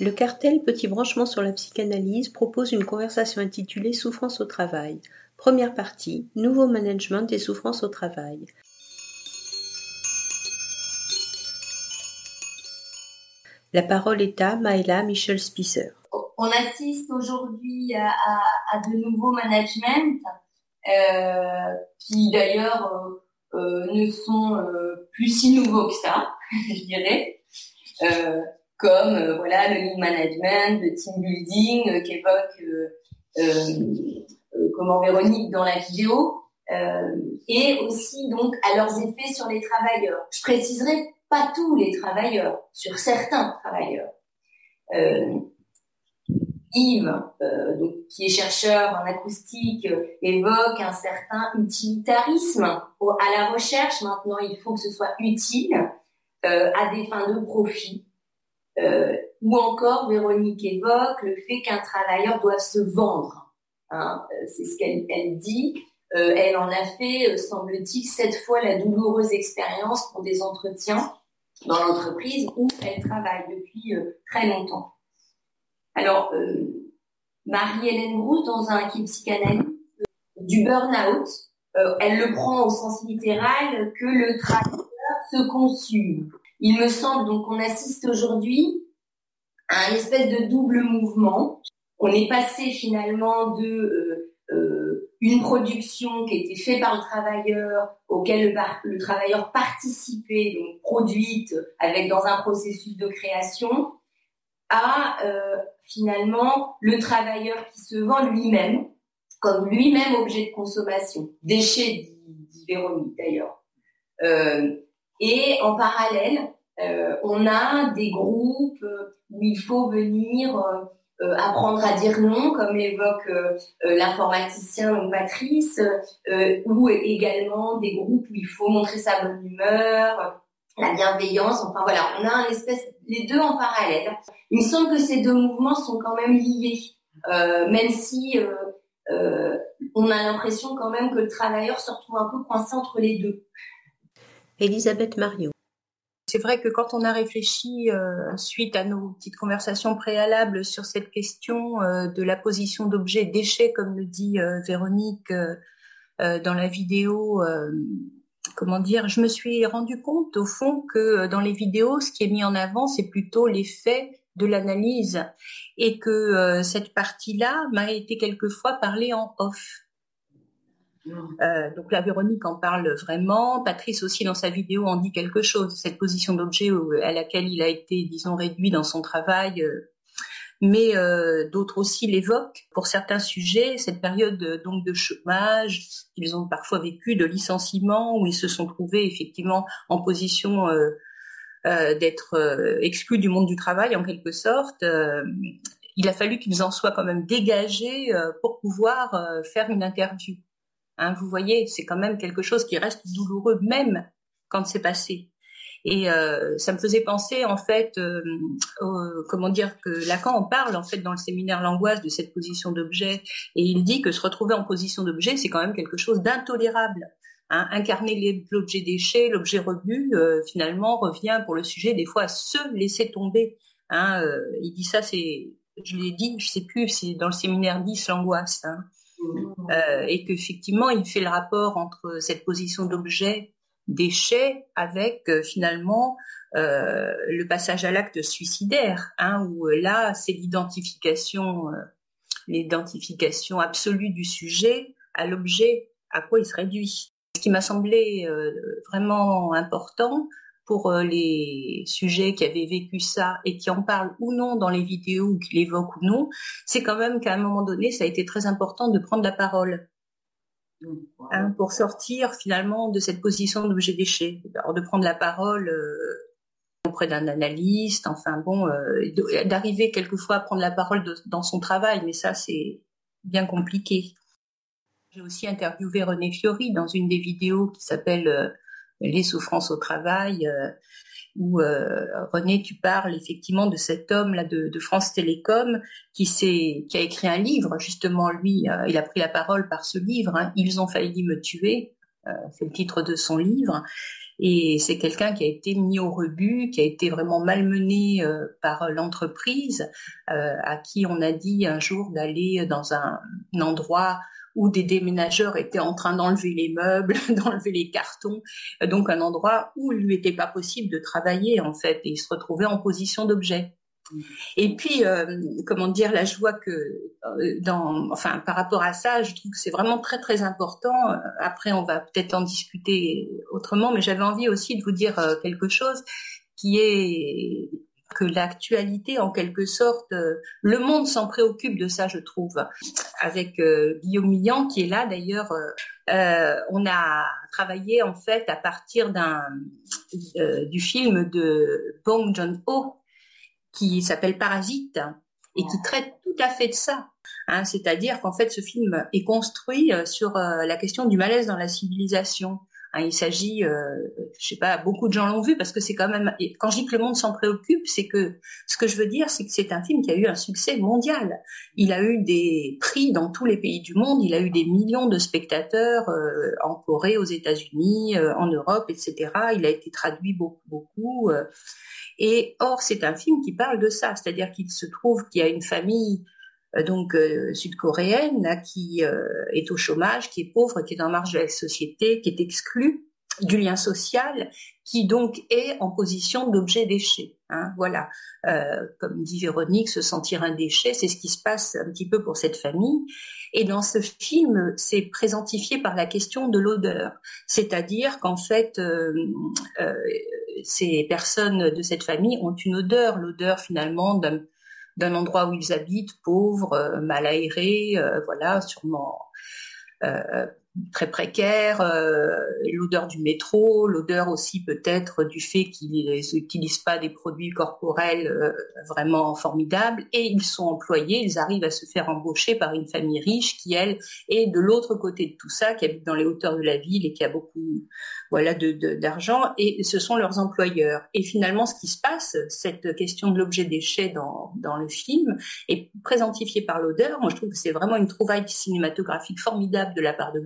Le cartel Petit branchement sur la psychanalyse propose une conversation intitulée Souffrance au travail. Première partie Nouveau management des souffrances au travail. La parole est à Maëla Michel Spicer. On assiste aujourd'hui à, de nouveaux managements euh, qui d'ailleurs euh, euh, ne sont plus si nouveaux que ça, je dirais comme euh, voilà le lead management, le team building euh, qu'évoque euh, comment Véronique dans la vidéo, et aussi donc à leurs effets sur les travailleurs. Je préciserai pas tous les travailleurs, sur certains travailleurs. Yves, donc, qui est chercheur en acoustique, évoque un certain utilitarisme. à la recherche, maintenant, il faut que ce soit utile à des fins de profit. Euh, ou encore, Véronique évoque le fait qu'un travailleur doit se vendre. Hein, euh, c'est ce qu'elle elle dit. Euh, elle en a fait, semble-t-il, sept fois la douloureuse expérience pour des entretiens dans l'entreprise où elle travaille depuis très longtemps. Alors, Marie-Hélène Brousse, dans un qui psychanalyse du burn-out, elle le prend au sens littéral que le travailleur se consume. Il me semble donc qu'on assiste aujourd'hui à un espèce de double mouvement. On est passé finalement de euh, euh, une production qui était faite par le travailleur, auquel le, travailleur participait, donc produite avec dans un processus de création, à euh, finalement le travailleur qui se vend lui-même comme lui-même objet de consommation, déchet dit, Véronique d'ailleurs. Et en parallèle, euh, on a des groupes où il faut venir euh, euh, apprendre à dire non, comme évoque l'informaticien ou Patrice, ou également des groupes où il faut montrer sa bonne humeur, la bienveillance. Enfin voilà, on a un espèce les deux en parallèle. Il me semble que ces deux mouvements sont quand même liés, même si on a l'impression quand même que le travailleur se retrouve un peu coincé entre les deux. Elisabeth Mario. C'est vrai que quand on a réfléchi euh, suite à nos petites conversations préalables sur cette question euh, de la position d'objet déchet, comme le dit euh, Véronique dans la vidéo, comment dire, je me suis rendu compte au fond que dans les vidéos, ce qui est mis en avant, c'est plutôt l'effet de l'analyse et que cette partie-là m'a été quelquefois parlée en off. Euh, donc la Véronique en parle vraiment. Patrice aussi dans sa vidéo en dit quelque chose. Cette position d'objet à laquelle il a été, disons, réduit dans son travail. Euh, mais euh, d'autres aussi l'évoquent pour certains sujets. Cette période donc de chômage qu'ils ont parfois vécu, de licenciement où ils se sont trouvés effectivement en position d'être exclus du monde du travail en quelque sorte. il a fallu qu'ils en soient quand même dégagés pour pouvoir faire une interview. Hein, vous voyez, c'est quand même quelque chose qui reste douloureux même quand c'est passé. Et euh, ça me faisait penser en fait, euh, comment dire que Lacan en parle en fait dans le séminaire l'angoisse de cette position d'objet, et il dit que se retrouver en position d'objet, c'est quand même quelque chose d'intolérable. Hein. Incarner l'objet déchet, l'objet rebu, euh, finalement revient pour le sujet des fois à se laisser tomber. Hein. il dit ça, c'est, je l'ai dit, je sais plus, c'est dans le séminaire 10 l'angoisse. Hein. Euh, et qu'effectivement, il fait le rapport entre cette position d'objet déchet avec euh, finalement euh, le passage à l'acte suicidaire, hein, où là, c'est l'identification, l'identification absolue du sujet à l'objet à quoi il se réduit. Ce qui m'a semblé vraiment important, pour euh, les sujets qui avaient vécu ça et qui en parlent ou non dans les vidéos ou qui l'évoquent ou non, c'est quand même qu'à un moment donné, ça a été très important de prendre la parole. Hein, pour sortir finalement de cette position d'objet déchet, de prendre la parole euh, auprès d'un analyste, enfin bon, euh, d'arriver quelquefois à prendre la parole dans son travail, mais ça c'est bien compliqué. J'ai aussi interviewé René Fiori dans une des vidéos qui s'appelle les souffrances au travail, euh, où euh, René, tu parles effectivement de cet homme là de, France Télécom qui s'est, qui a écrit un livre justement. Lui, euh, il a pris la parole par ce livre. Hein. Ils ont failli me tuer, c'est le titre de son livre. Et c'est quelqu'un qui a été mis au rebut, qui a été vraiment malmené euh, par l'entreprise, euh, à qui on a dit un jour d'aller dans un, endroit où des déménageurs étaient en train d'enlever les meubles, d'enlever les cartons, donc un endroit où il lui était pas possible de travailler en fait, et il se retrouvait en position d'objet. Et puis, euh, comment dire, là, je vois que, euh, dans, enfin, par rapport à ça, je trouve que c'est vraiment très très important. Après, on va peut-être en discuter autrement, mais j'avais envie aussi de vous dire euh, quelque chose qui est que l'actualité, en quelque sorte, le monde s'en préoccupe de ça, je trouve. Avec Guillaume Millian, qui est là d'ailleurs, on a travaillé en fait à partir d'un du film de Bong Joon-ho, qui s'appelle Parasite et qui traite tout à fait de ça. Hein, C'est-à-dire qu'en fait, ce film est construit euh, sur euh, la question du malaise dans la civilisation. Hein, il s'agit, euh, je sais pas, beaucoup de gens l'ont vu parce que c'est quand même. Quand je dis que le monde s'en préoccupe, c'est que ce que je veux dire, c'est que c'est un film qui a eu un succès mondial. Il a eu des prix dans tous les pays du monde. Il a eu des millions de spectateurs euh, en Corée, aux États-Unis, en Europe, etc. Il a été traduit beaucoup, beaucoup. Et or, c'est un film qui parle de ça, c'est-à-dire qu'il se trouve qu'il y a une famille euh, donc euh, sud-coréenne qui euh, est au chômage, qui est pauvre, qui est en marge de la société, qui est exclue du lien social, qui donc est en position d'objet déchet. Hein, voilà, comme dit Véronique, se sentir un déchet, c'est ce qui se passe un petit peu pour cette famille. Et dans ce film, c'est présentifié par la question de l'odeur, c'est-à-dire qu'en fait, euh, euh, ces personnes de cette famille ont une odeur, l'odeur finalement d'un endroit où ils habitent, pauvre, euh, mal aéré, voilà, sûrement très précaire, euh, l'odeur du métro, l'odeur aussi peut-être du fait qu'ils n'utilisent pas des produits corporels euh, vraiment formidables, et ils sont employés, ils arrivent à se faire embaucher par une famille riche qui, elle, est de l'autre côté de tout ça, qui habite dans les hauteurs de la ville et qui a beaucoup voilà d'argent, et ce sont leurs employeurs. Et finalement, ce qui se passe, cette question de l'objet déchet dans, dans le film, est présentifiée par l'odeur. Moi, je trouve que c'est vraiment une trouvaille cinématographique formidable de la part de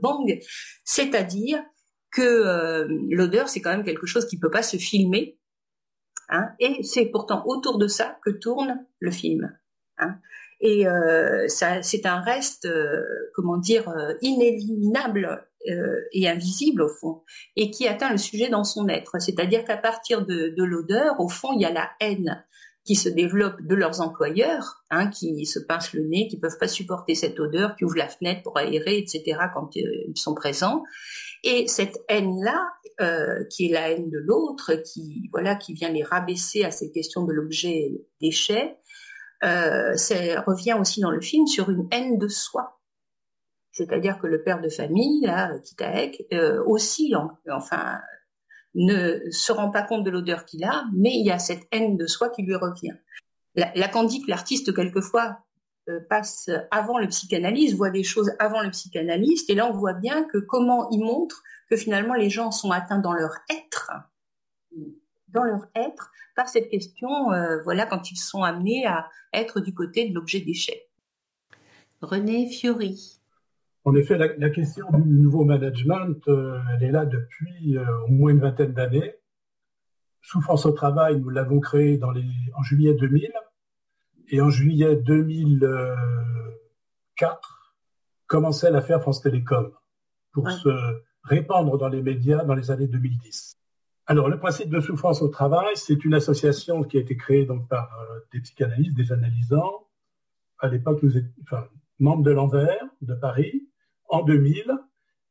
C'est-à-dire que euh, l'odeur, c'est quand même quelque chose qui peut pas se filmer, hein, et c'est pourtant autour de ça que tourne le film. Hein. Et euh, ça, c'est un reste, euh, comment dire, inéliminable et invisible au fond, et qui atteint le sujet dans son être. C'est-à-dire qu'à partir de l'odeur, au fond, il y a la haine qui se développent de leurs employeurs, hein, qui se pincent le nez, qui peuvent pas supporter cette odeur, qui ouvrent la fenêtre pour aérer, etc. quand euh, ils sont présents. Et cette haine-là, euh, qui est la haine de l'autre, qui voilà, qui vient les rabaisser à cette question de l'objet déchet, euh, ça revient aussi dans le film sur une haine de soi. C'est-à-dire que le père de famille, là, Kitaek, euh, aussi, enfin, ne se rend pas compte de l'odeur qu'il a, mais il y a cette haine de soi qui lui revient. La, la l'artiste, quelquefois, euh, passe avant le psychanalyse, voit des choses avant le psychanalyste, et là on voit bien que comment il montre que finalement les gens sont atteints dans leur être, dans leur être, par cette question, euh, voilà, quand ils sont amenés à être du côté de l'objet déchet. René Fiori. En effet, la, question du nouveau management, euh, elle est là depuis euh, au moins une vingtaine d'années. Souffrance au travail, nous l'avons créé dans les, en juillet 2000. Et en juillet 2004, commençait l'affaire France Télécom pour se répandre dans les médias dans les années 2010. Alors, le principe de souffrance au travail, c'est une association qui a été créée donc par euh, des psychanalystes, des analysants. À l'époque, nous étions enfin, membres de l'Anvers de Paris en 2000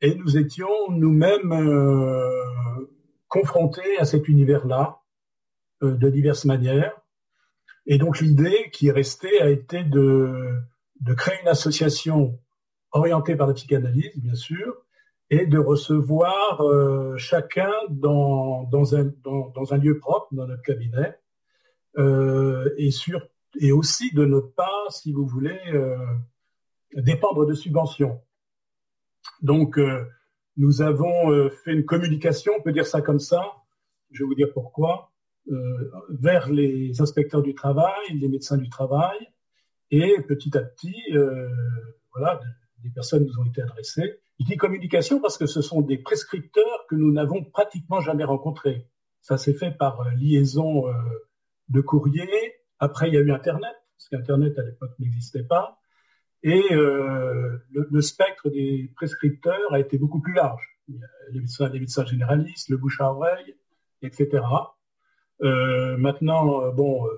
et nous étions nous-mêmes euh, confrontés à cet univers-là euh, de diverses manières. Et donc l'idée qui est restée a été de, créer une association orientée par la psychanalyse, bien sûr, et de recevoir euh, chacun dans, un, lieu propre, dans notre cabinet, et, et aussi de ne pas, si vous voulez, dépendre de subventions. Donc, euh, nous avons euh, fait une communication, on peut dire ça comme ça, je vais vous dire pourquoi, euh, vers les inspecteurs du travail, les médecins du travail, et petit à petit, voilà, des personnes nous ont été adressées, Je dis communication parce que ce sont des prescripteurs que nous n'avons pratiquement jamais rencontrés. Ça s'est fait par liaison de courrier. Après, il y a eu Internet, parce qu'Internet à l'époque n'existait pas. Et le, le, spectre des prescripteurs a été beaucoup plus large. Les médecins, les médecins généralistes, le bouche à oreille, etc. Euh, maintenant, euh, bon, euh,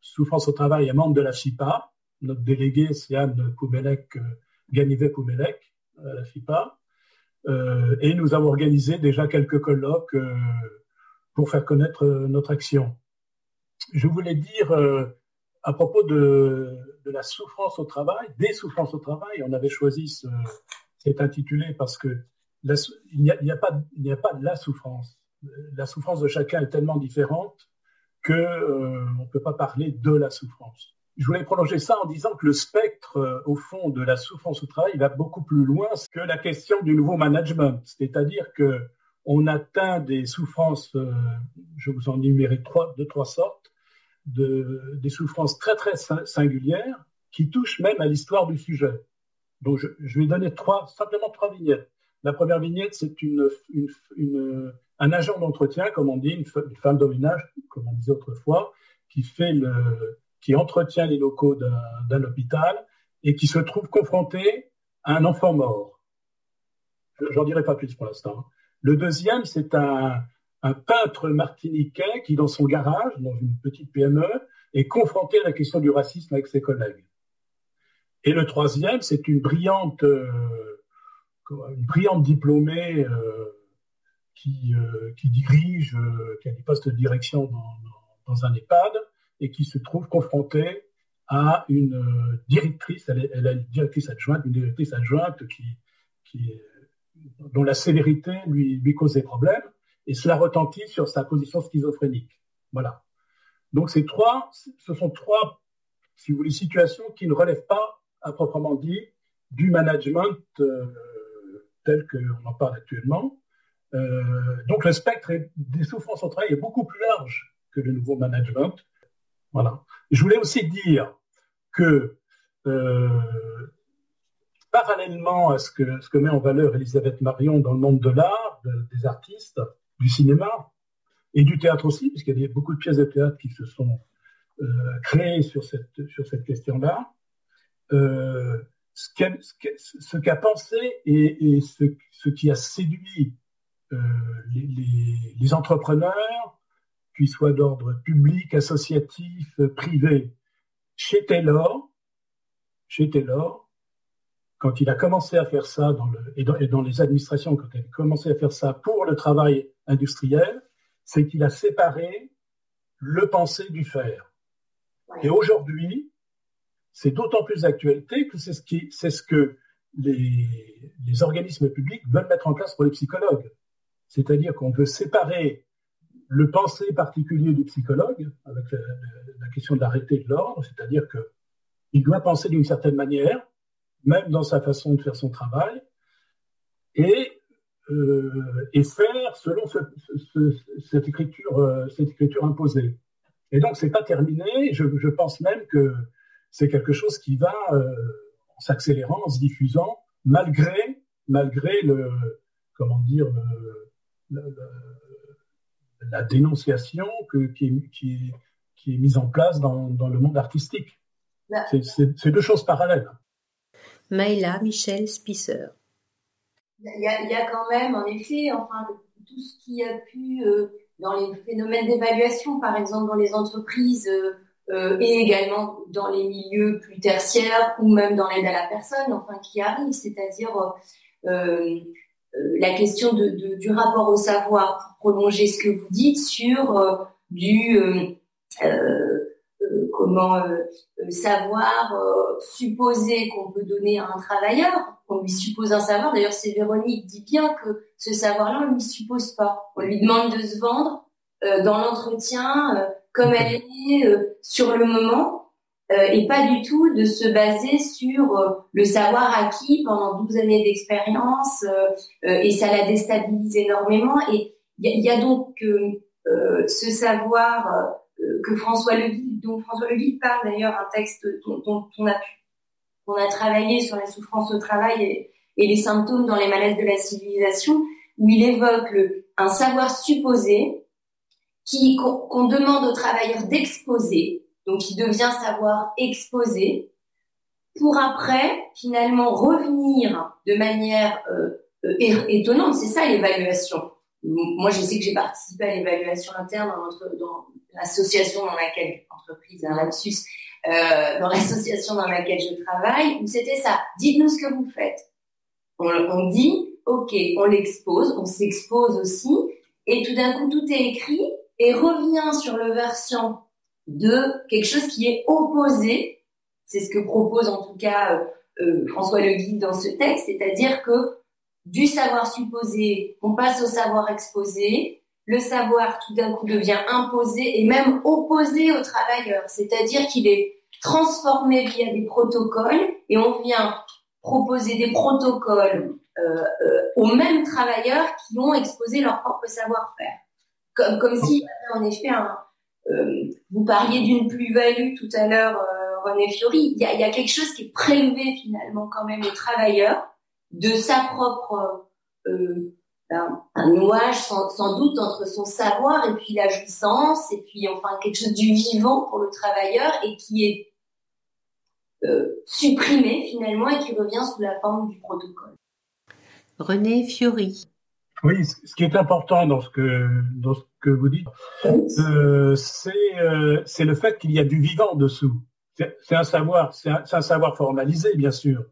souffrance au travail est membre de la FIPA. Notre délégué, c'est Anne Poumelec, Ganivet Poumelec, à la FIPA. et nous avons organisé déjà quelques colloques pour faire connaître notre action. Je voulais dire à propos de, de, la souffrance au travail, des souffrances au travail, on avait choisi ce, cet intitulé parce que il n'y a, pas, il n'y a pas de la souffrance la souffrance de chacun est tellement différente que euh, on peut pas parler de la souffrance. Je voulais prolonger ça en disant que le spectre, euh, au fond, de la souffrance au travail va beaucoup plus loin que la question du nouveau management. C'est-à-dire que on atteint des souffrances, euh, je vous en énumérer trois, de trois sortes, de, des souffrances très très singulières qui touchent même à l'histoire du sujet. Donc je, je, vais donner trois, simplement trois vignettes. La première vignette, c'est une, une, une, un agent d'entretien, comme on dit, une, femme de ménage, comme on disait autrefois, qui fait le, qui entretient les locaux d'un hôpital et qui se trouve confronté à un enfant mort. J'en dirai pas plus pour l'instant. Le deuxième, c'est un, un peintre martiniquais qui, dans son garage, dans une petite PME, est confronté à la question du racisme avec ses collègues. Et le troisième, c'est une brillante, euh, une brillante diplômée euh, qui, euh, qui dirige, qui a des postes de direction dans, un EHPAD et qui se trouve confrontée à une directrice, elle, est, a une directrice adjointe, une directrice adjointe qui, qui, dont la sévérité lui, lui cause des problèmes et cela retentit sur sa position schizophrénique. Voilà. Donc trois, ce sont trois, si vous voulez, situations qui ne relèvent pas, à proprement dit, du management euh, tel qu'on en parle actuellement, euh, donc le spectre des souffrances au travail est beaucoup plus large que le nouveau management. Voilà. Je voulais aussi dire que euh, parallèlement à ce que met en valeur Elisabeth Marion dans le monde de l'art, des artistes, du cinéma et du théâtre aussi, puisqu'il y a beaucoup de pièces de théâtre qui se sont euh, créées sur cette, sur cette question-là, euh, ce qu'a ce pensé et, et ce, ce, qui a séduit euh, les, les, entrepreneurs, qu'ils soient d'ordre public, associatif, privé, chez Taylor, chez Taylor, quand il a commencé à faire ça dans le, et, dans, et dans les administrations, quand il a commencé à faire ça pour le travail industriel, c'est qu'il a séparé le penser du faire. Et aujourd'hui, c'est d'autant plus d'actualité que c'est ce, qui, c'est ce que les, les organismes publics veulent mettre en place pour les psychologues. C'est-à-dire qu'on veut séparer le pensée particulier du psychologue avec la, question de l'arrêté de l'ordre, c'est-à-dire qu'il doit penser d'une certaine manière, même dans sa façon de faire son travail, et, euh, et faire selon cette, écriture, euh, cette écriture imposée. Et donc, c'est pas terminé. Je, je, pense même que c'est quelque chose qui va euh, en s'accélérant, en se diffusant, malgré, malgré le, comment dire, le, la, dénonciation que, qui, est, qui, qui, est, mise en place dans, dans le monde artistique. Bah. C'est deux choses parallèles. Maïla Michel Spisser. Il y, a, il y, a, quand même, en effet, enfin, tout ce qui a pu, euh, dans les phénomènes d'évaluation, par exemple, dans les entreprises euh, euh, et également dans les milieux plus tertiaires ou même dans l'aide à la personne, enfin, qui arrive, c'est-à-dire euh, euh, la question de, de, du rapport au savoir, pour prolonger ce que vous dites sur euh, du euh, comment savoir supposer qu'on peut donner à un travailleur, on lui suppose un savoir. D'ailleurs, c'est Véronique dit bien que ce savoir-là, on lui suppose pas. On lui demande de se vendre dans l'entretien comme elle est sur le moment euh, et pas du tout de se baser sur euh, le savoir acquis pendant 12 années d'expérience euh, et ça la déstabilise énormément et il y, a, donc ce savoir que François Leguy, dont François parle d'ailleurs un texte dont, on a pu, on a travaillé sur la souffrance au travail et, les symptômes dans les malaises de la civilisation, où il évoque un savoir supposé qui qu'on demande aux travailleurs d'exposer, donc qui devient savoir exposé, pour après finalement revenir de manière euh, euh, étonnante. C'est ça l'évaluation. Moi, je sais que j'ai participé à l'évaluation interne dans l'association dans laquelle, entreprise, un lapsus, euh, dans l'association dans laquelle je travaille, où c'était ça. Dites-nous ce que vous faites. On, on dit, ok, on l'expose, on s'expose aussi, et tout d'un coup, tout est écrit et revient sur le version de quelque chose qui est opposé. C'est ce que propose en tout cas euh, euh François Le Guide dans ce texte, c'est-à-dire que du savoir supposé, on passe au savoir exposé, le savoir tout d'un coup devient imposé et même opposé au travailleur, c'est-à-dire qu'il est transformé via des protocoles et on vient proposer des protocoles euh, euh, aux mêmes travailleurs qui ont exposé leur propre savoir-faire. Comme, comme si, en effet, un, euh, vous parliez d'une plus-value tout à l'heure, René Fiori, il y a, y quelque chose qui est prélevé finalement quand même aux travailleurs de sa propre un, un nouage sans, sans, doute entre son savoir et puis la jouissance et puis enfin quelque chose du vivant pour le travailleur et qui est euh, supprimé finalement et qui revient sous la forme du protocole. René Fiori. Oui, ce qui est important dans ce que dans ce que vous dites, euh, c'est euh, c'est le fait qu'il y a du vivant dessous. C'est un savoir, c'est un, un, savoir formalisé bien sûr,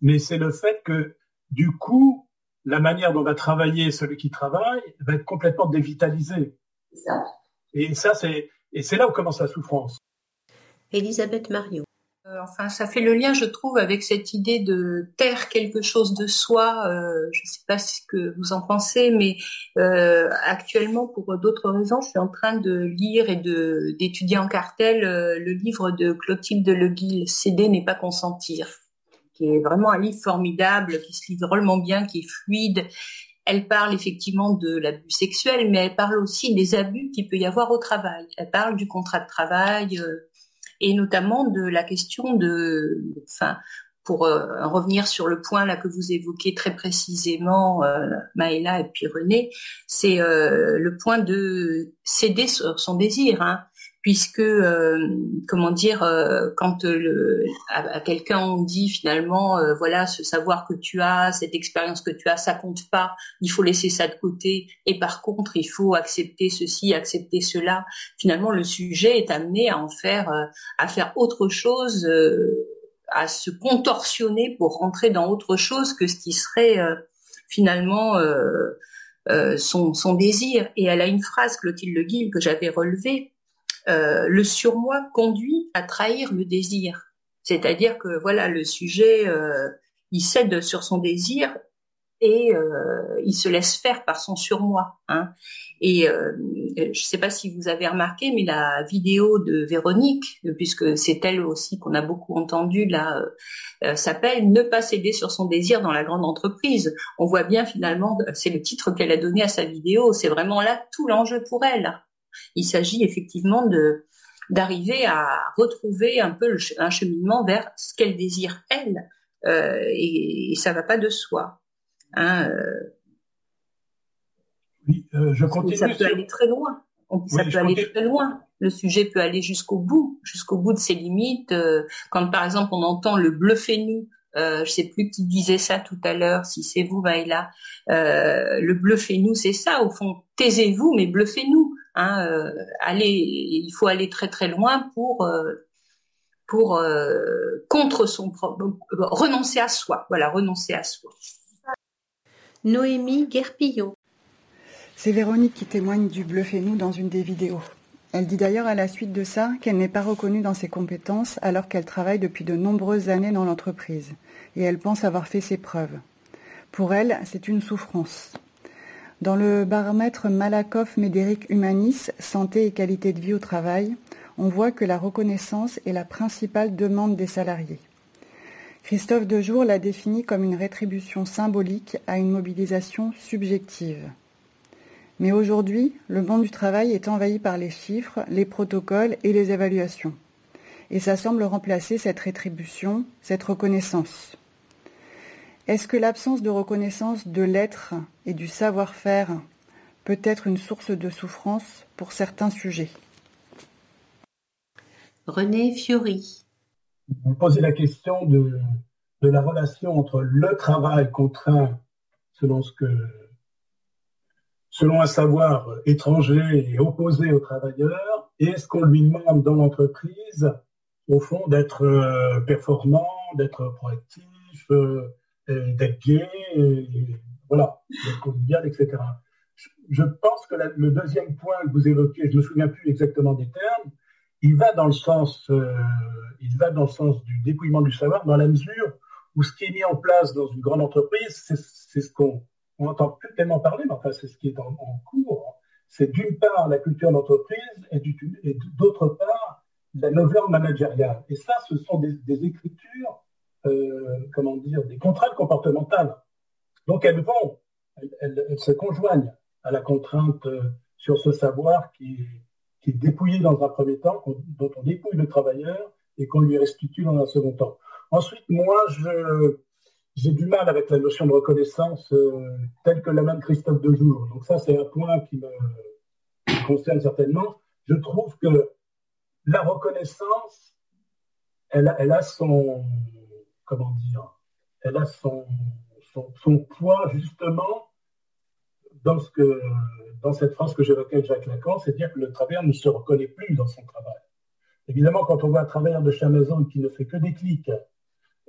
mais c'est le fait que du coup la manière dont va travailler celui qui travaille va être complètement dévitalisée. Ça. Et ça, c'est et c'est là où commence la souffrance. Elisabeth Mario. Euh, enfin, ça fait le lien, je trouve, avec cette idée de taire quelque chose de soi. Euh, je ne sais pas ce que vous en pensez, mais euh, actuellement, pour d'autres raisons, je suis en train de lire et de d'étudier en cartel euh, le livre de Clotilde Leguil, Céder n'est pas consentir qui est vraiment un livre formidable, qui se lit drôlement bien, qui est fluide. Elle parle effectivement de l'abus sexuel, mais elle parle aussi des abus qu'il peut y avoir au travail. Elle parle du contrat de travail euh, et notamment de la question de, enfin, pour euh, revenir sur le point là que vous évoquez très précisément, euh, Maëla et puis René, c'est euh, le point de céder sur son désir. Hein puisque euh, comment dire euh, quand euh, à, quelqu'un on dit finalement voilà ce savoir que tu as cette expérience que tu as ça compte pas. Il faut laisser ça de côté. Et par contre il faut accepter ceci accepter cela. Finalement le sujet est amené à en faire à faire autre chose à se contorsionner pour rentrer dans autre chose que ce qui serait finalement son, son désir. Et elle a une phrase Clotilde Le Guil que j'avais relevée euh, le surmoi conduit à trahir le désir. C'est-à-dire que voilà, le sujet, euh, il cède sur son désir et euh, il se laisse faire par son surmoi. Hein. Et je ne sais pas si vous avez remarqué, mais la vidéo de Véronique, puisque c'est elle aussi qu'on a beaucoup entendu là, s'appelle Ne pas céder sur son désir dans la grande entreprise. On voit bien finalement, c'est le titre qu'elle a donné à sa vidéo, c'est vraiment là tout l'enjeu pour elle. Il s'agit effectivement de d'arriver à retrouver un peu un cheminement vers ce qu'elle désire elle, euh, et, ça va pas de soi. Hein, euh. Oui, euh, je continue. Ça peut aller très loin. Ça peut aller très loin. Le sujet peut aller jusqu'au bout, jusqu'au bout de ses limites. quand par exemple on entend le bluffez-nous euh, je sais plus qui disait ça tout à l'heure, si c'est vous, Maïla. Euh, le bluffez-nous, c'est ça, au fond. Taisez-vous, mais bluffez-nous. Hein, euh, il faut aller très très loin pour euh, pour euh, contre son renoncer à soi. Voilà, renoncer à soi. Noémie Guerpillon. C'est Véronique qui témoigne du bluffez-nous dans une des vidéos. Elle dit d'ailleurs à la suite de ça qu'elle n'est pas reconnue dans ses compétences alors qu'elle travaille depuis de nombreuses années dans l'entreprise et elle pense avoir fait ses preuves. Pour elle, c'est une souffrance. Dans le baromètre Malakoff-Médéric Humanis, santé et qualité de vie au travail, on voit que la reconnaissance est la principale demande des salariés. Christophe Dejour l'a défini comme une rétribution symbolique à une mobilisation subjective. Mais aujourd'hui, le monde du travail est envahi par les chiffres, les protocoles et les évaluations. Et ça semble remplacer cette rétribution, cette reconnaissance. Est-ce que l'absence de reconnaissance de l'être et du savoir-faire peut être une source de souffrance pour certains sujets? René Fiori. Vous posez la question de, de la relation entre le travail contraint selon ce que selon un savoir étranger et opposé au travailleur, et ce qu'on lui demande dans l'entreprise, au fond, d'être euh, performant, d'être proactif, euh, d'être gay, et, voilà, d'être convivial, etc. Je, pense que le deuxième point que vous évoquez, je me souviens plus exactement des termes, il va dans le sens, euh, il va dans le sens du dépouillement du savoir, dans la mesure où ce qui est mis en place dans une grande entreprise, c'est ce qu'on on n'entend plus tellement parler, mais enfin c'est ce qui est en, cours. C'est d'une part la culture d'entreprise et, d'autre part la nouvelle managériale. Et ça, ce sont des, écritures, euh, comment dire, des contraintes comportementales. Donc elles vont, elles, se conjoignent à la contrainte euh, sur ce savoir qui, est dépouillé dans un premier temps, dont on dépouille le travailleur et qu'on lui restitue dans un second temps. Ensuite, moi, je, j'ai du mal avec la notion de reconnaissance euh, telle que la même Christophe Dejour. Donc ça, c'est un point qui me concerne certainement. Je trouve que la reconnaissance, elle a son, comment dire, elle a son, poids justement dans cette phrase que j'évoquais avec Jacques Lacan, c'est-à-dire que le travailleur ne se reconnaît plus dans son travail. Évidemment, quand on voit un travailleur de chez Amazon qui ne fait que des clics,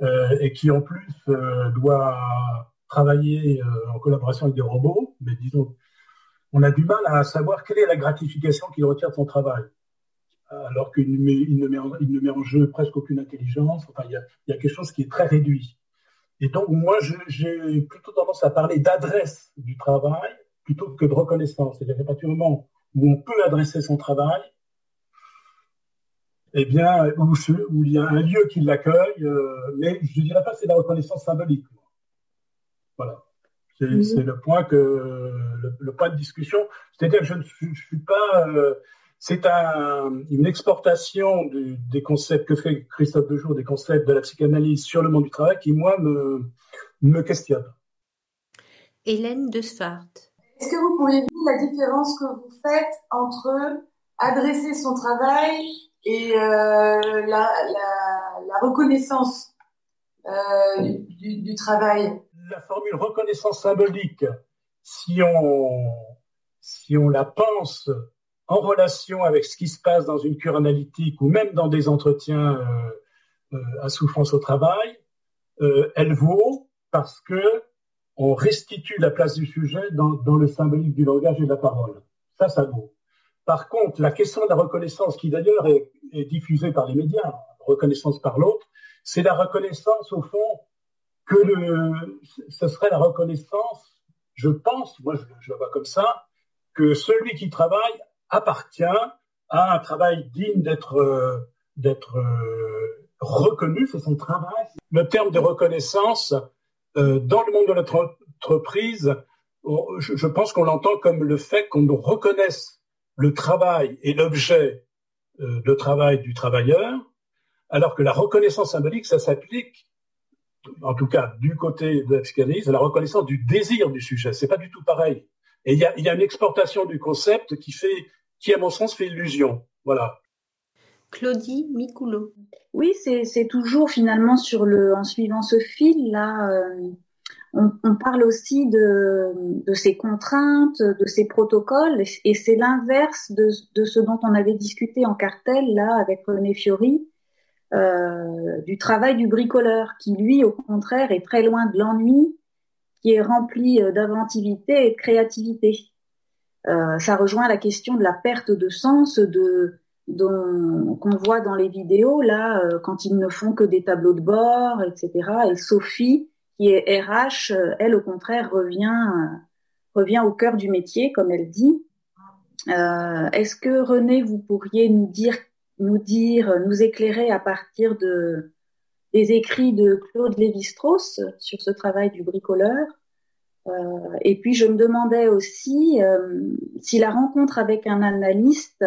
euh, et qui en plus euh, doit travailler euh, en collaboration avec des robots, mais disons, on a du mal à savoir quelle est la gratification qu'il retire de son travail, alors qu'il ne, met, il ne, met en, jeu presque aucune intelligence. Enfin, il y, a, il y a quelque chose qui est très réduit. Et donc, moi, j'ai plutôt tendance à parler d'adresse du travail plutôt que de reconnaissance. C'est-à-dire qu'à partir du moment où on peut adresser son travail, eh bien, où, où, il y a un lieu qui l'accueille, euh, mais je ne dirais pas que c'est la reconnaissance symbolique. Voilà. C'est mhm. le point que le, point de discussion. C'est-à-dire que je ne suis, pas. Euh, c'est un, une exportation des concepts que fait Christophe Dejour, des concepts de la psychanalyse sur le monde du travail, qui moi me me questionne. Hélène de Svart. Est-ce que vous pourriez dire la différence que vous faites entre adresser son travail et euh, la, reconnaissance euh, du, travail? La formule reconnaissance symbolique, si on, si on la pense en relation avec ce qui se passe dans une cure analytique ou même dans des entretiens euh, à souffrance au travail, elle vaut parce que on restitue la place du sujet dans, le symbolique du langage et de la parole. Ça, ça vaut. Par contre, la question de la reconnaissance, qui d'ailleurs est, diffusée par les médias, reconnaissance par l'autre, c'est la reconnaissance au fond que le, ce serait la reconnaissance, je pense, moi je, je vois comme ça, que celui qui travaille appartient à un travail digne d'être d'être euh, reconnu, c'est son travail. Le terme de reconnaissance euh, dans le monde de l'entreprise, je, pense qu'on l'entend comme le fait qu'on reconnaisse le travail est l'objet euh, de travail du travailleur, alors que la reconnaissance symbolique, ça s'applique, en tout cas du côté de la à la reconnaissance du désir du sujet. C'est pas du tout pareil. Et il y a, y a, une exportation du concept qui fait, qui à mon sens fait illusion. Voilà. Claudie Micoulot. Oui, c'est toujours finalement sur le, en suivant ce fil là. Euh, on, parle aussi de, ces contraintes, de ces protocoles, et c'est l'inverse de, ce dont on avait discuté en cartel là avec René Fiori, euh, du travail du bricoleur, qui lui, au contraire, est très loin de l'ennui, est rempli euh, d'inventivité et de créativité. Euh, ça rejoint la question de la perte de sens de qu'on voit dans les vidéos là quand ils ne font que des tableaux de bord, etc. Et Sophie qui est RH, euh, elle au contraire revient euh, revient au cœur du métier, comme elle dit. Euh, Est-ce que René, vous pourriez nous dire, nous dire, nous éclairer à partir de écrits de Claude Lévi-Strauss sur ce travail du bricoleur euh, Et puis je me demandais aussi euh, si la rencontre avec un analyste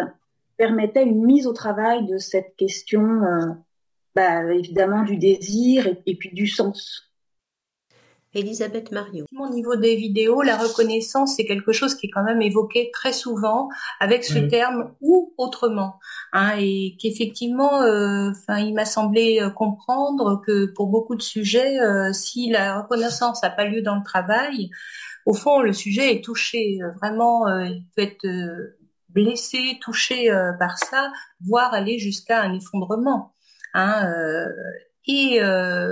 permettait une mise au travail de cette question, bah, évidemment du désir et puis du sens. Elisabeth Marion. Au niveau des vidéos, la reconnaissance, c'est quelque chose qui est quand même évoqué très souvent avec ce terme ou autrement. Hein, et qu'effectivement, euh, enfin, il m'a semblé euh, comprendre que pour beaucoup de sujets, euh, si la reconnaissance n'a pas lieu dans le travail, au fond, le sujet est touché. Vraiment, il peut être blessé, touché par ça, voire aller jusqu'à un effondrement. Hein, et euh,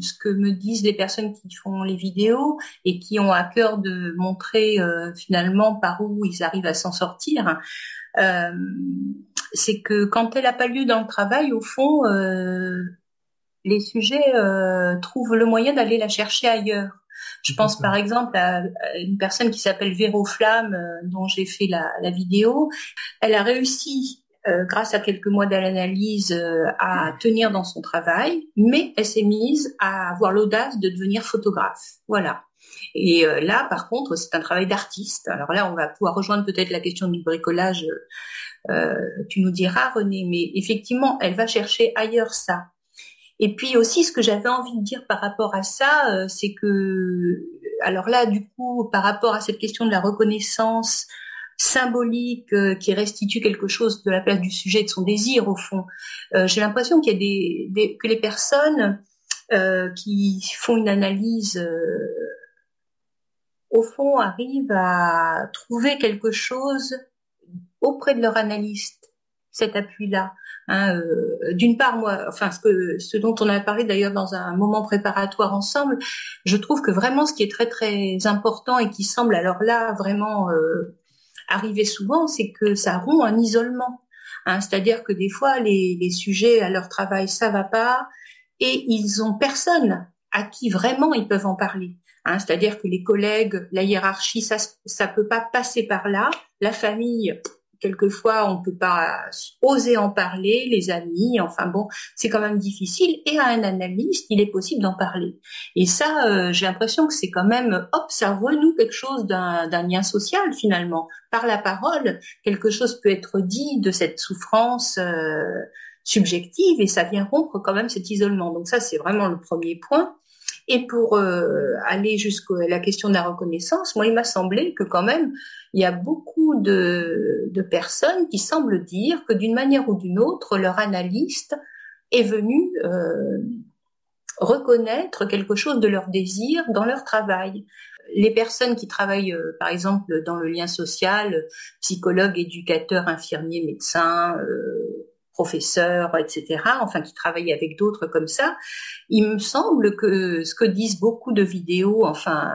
ce que me disent les personnes qui font les vidéos et qui ont à cœur de montrer euh, finalement par où ils arrivent à s'en sortir, euh, c'est que quand elle n'a pas lieu dans le travail, au fond, les sujets trouvent le moyen d'aller la chercher ailleurs. Je pense par exemple à une personne qui s'appelle Véro Flamme, dont j'ai fait la, la, vidéo. Elle a réussi euh, grâce à quelques mois d'analyse, euh, à tenir dans son travail, mais elle s'est mise à avoir l'audace de devenir photographe. Voilà. Et euh, là, par contre, c'est un travail d'artiste. Alors là, on va pouvoir rejoindre peut-être la question du bricolage. tu nous diras, René, mais effectivement, elle va chercher ailleurs ça. Et puis aussi, ce que j'avais envie de dire par rapport à ça, c'est que, alors là, du coup, par rapport à cette question de la reconnaissance symbolique euh, qui restitue quelque chose de la place du sujet, de son désir au fond. Euh, j'ai l'impression qu'il y a des, que les personnes euh, qui font une analyse au fond arrivent à trouver quelque chose auprès de leur analyste, cet appui-là. Hein, D'une part, moi, enfin, ce, que, ce dont on a parlé d'ailleurs dans un moment préparatoire ensemble, je trouve que vraiment ce qui est très très important et qui semble alors là vraiment arriver souvent, c'est que ça rompt un isolement. Hein, C'est-à-dire que des fois, les, les, sujets à leur travail, ça va pas, et ils ont personne à qui vraiment ils peuvent en parler. Hein, C'est-à-dire que les collègues, la hiérarchie, ça, ça peut pas passer par là. La famille, quelquefois on peut pas oser en parler, les amis, enfin bon, c'est quand même difficile. Et à un analyste, il est possible d'en parler. Et ça, euh, j'ai l'impression que c'est quand même, hop, ça nous quelque chose d'un lien social finalement. Par la parole, quelque chose peut être dit de cette souffrance. Euh, subjective et ça vient rompre quand même cet isolement. Donc ça, c'est vraiment le premier point. Et pour euh, aller jusqu'à la question de la reconnaissance, moi, il m'a semblé que quand même, il y a beaucoup de, de personnes qui semblent dire que d'une manière ou d'une autre, leur analyste est venu euh, reconnaître quelque chose de leur désir dans leur travail. Les personnes qui travaillent, euh, par exemple, dans le lien social, psychologues, éducateurs, infirmiers, médecins, euh, professeurs, etc., enfin qui travaillent avec d'autres comme ça, il me semble que ce que disent beaucoup de vidéos, enfin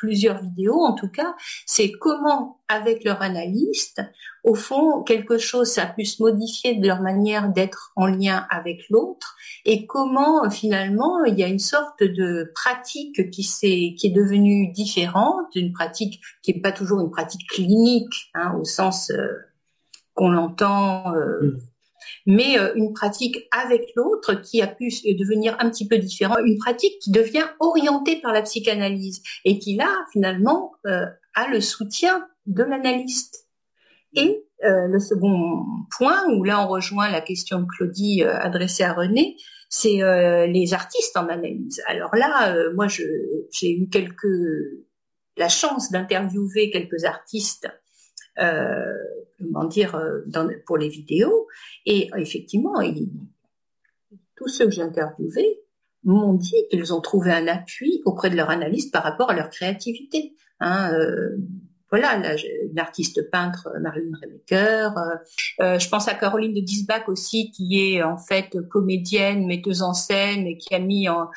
plusieurs vidéos en tout cas, c'est comment avec leur analyste, au fond, quelque chose ça pu se modifier de leur manière d'être en lien avec l'autre et comment finalement il y a une sorte de pratique qui s'est qui est devenue différente, une pratique qui est pas toujours une pratique clinique hein, au sens euh, qu'on l'entend euh, mm mais euh, une pratique avec l'autre qui a pu devenir un petit peu différent, une pratique qui devient orientée par la psychanalyse et qui là finalement euh, a le soutien de l'analyste. Et euh, le second point, où là on rejoint la question de Claudie adressée à René, c'est les artistes en analyse. Alors là, moi j'ai eu quelques la chance d'interviewer quelques artistes euh, comment dire, euh, dans, pour les vidéos. Et effectivement, tous ceux que j'ai interviewés m'ont dit qu'ils ont trouvé un appui auprès de leur analyste par rapport à leur créativité. Hein, euh, voilà, là, une artiste peintre, Marilyn Remecker. Euh, je pense à Caroline de Disbach aussi, qui est en fait comédienne, metteuse en scène, et qui a mis en,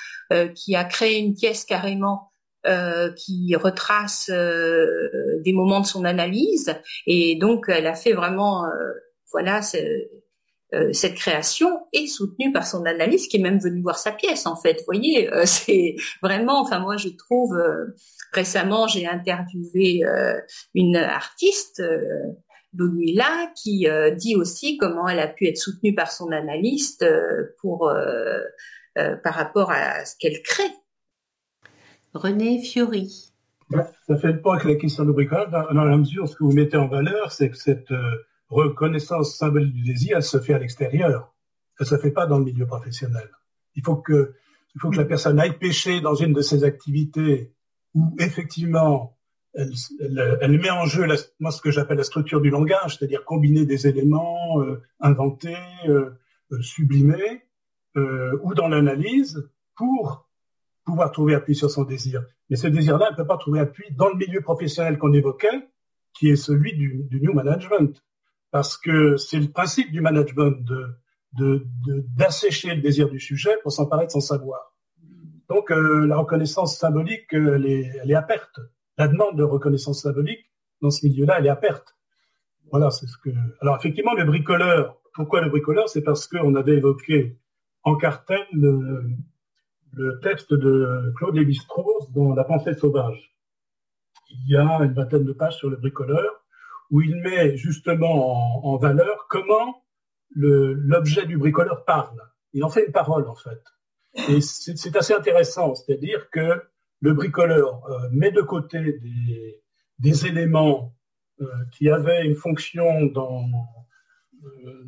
qui a créé une pièce carrément euh, qui retrace euh, des moments de son analyse et donc elle a fait vraiment euh, voilà cette création est soutenue par son analyse qui est même venue voir sa pièce en fait. Vous voyez, c'est vraiment, enfin moi je trouve récemment j'ai interviewé une artiste Ludmilla qui dit aussi comment elle a pu être soutenue par son analyste pour par rapport à ce qu'elle crée René Fiori. ça fait pas avec la question de bricolage, dans, la mesure où ce que vous mettez en valeur, c'est que cette euh, reconnaissance symbolique du désir, elle se fait à l'extérieur. Elle se fait pas dans le milieu professionnel. Il faut que il faut que la personne aille pêcher dans une de ces activités où effectivement elle, elle, met en jeu la, moi ce que j'appelle la structure du langage, c'est-à-dire combiner des éléments, euh, inventer, euh, euh sublimer, euh, ou dans l'analyse pour pouvoir trouver appui sur son désir. Mais ce désir-là ne peut pas trouver appui dans le milieu professionnel qu'on évoquait, qui est celui du, du new management, parce que c'est le principe du management de d'assécher de, le désir du sujet pour s'emparer de son savoir. Donc euh, la reconnaissance symbolique, elle est, elle est à perte la demande de reconnaissance symbolique dans ce milieu-là, elle est à perte. Voilà, c'est ce que. Alors effectivement, le bricoleur. Pourquoi le bricoleur? C'est parce qu'on avait évoqué en cartel le, le texte de Claude Lévi-Strauss dans La pensée sauvage. Il y a une vingtaine de pages sur le bricoleur où il met justement en, valeur comment l'objet du bricoleur parle. Il en fait une parole en fait. Et c'est assez intéressant, c'est-à-dire que le bricoleur euh, met de côté des, éléments euh, qui avaient une fonction dans, euh,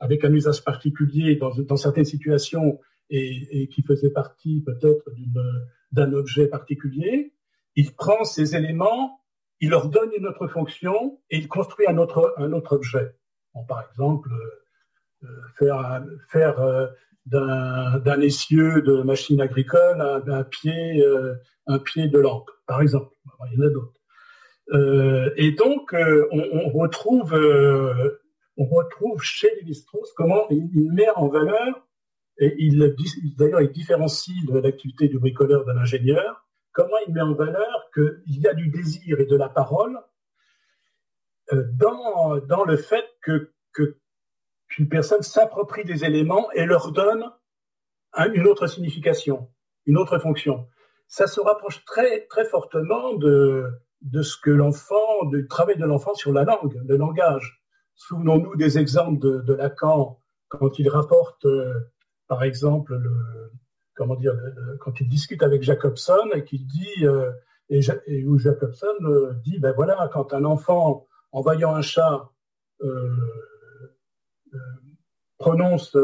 avec un usage particulier dans certaines situations et, qui faisaient partie peut-être d'un objet particulier. Il prend ces éléments, il leur donne une autre fonction et il construit un autre, un autre objet. Par exemple, faire, faire d'un essieu de machine agricole un pied, euh, un pied de lampe, par exemple. Il y en a d'autres. Euh, et donc, euh, on, retrouve, euh, on retrouve chez Lévi-Strauss comment il, met en valeur, et il d'ailleurs il différencie l'activité du bricoleur de l'ingénieur, comment il met en valeur qu'il y a du désir et de la parole dans, dans le fait que, que qu'une personne s'approprie des éléments et leur donne une autre signification, une autre fonction. Ça se rapproche très, très fortement de, de ce que l'enfant, du travail de l'enfant sur la langue, le langage. Souvenons-nous des exemples de, de, Lacan quand il rapporte, euh, par exemple, le, comment dire, quand il discute avec Jacobson et qu'il dit, euh, et, où Jacobson euh, dit, ben voilà, quand un enfant, en voyant un chat, euh, euh, prononce,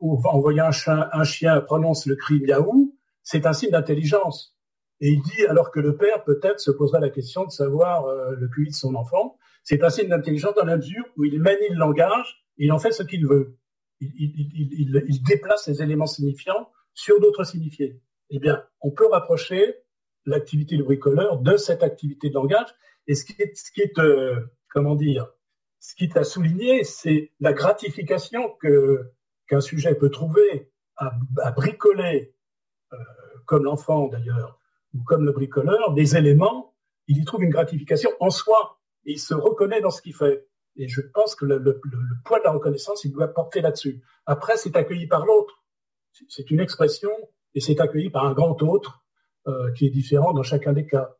ou en voyant un chien, un chien prononce le cri miaou, c'est un signe d'intelligence. Et il dit, alors que le père peut-être se posera la question de savoir le QI de son enfant, c'est un signe d'intelligence dans la mesure où il manie le langage, il en fait ce qu'il veut. Il, déplace les éléments signifiants sur d'autres signifiés. Eh bien, on peut rapprocher l'activité du bricoleur de cette activité de langage. Et ce qui est, ce qui est euh, comment dire, ce qui t'a souligné, c'est la gratification que qu'un sujet peut trouver à, à bricoler, euh, comme l'enfant d'ailleurs, ou comme le bricoleur, des éléments, il y trouve une gratification en soi, et il se reconnaît dans ce qu'il fait. Et je pense que le, le, poids de la reconnaissance, il doit porter là-dessus. Après, c'est accueilli par l'autre. C'est une expression, et c'est accueilli par un grand autre, euh, qui est différent dans chacun des cas.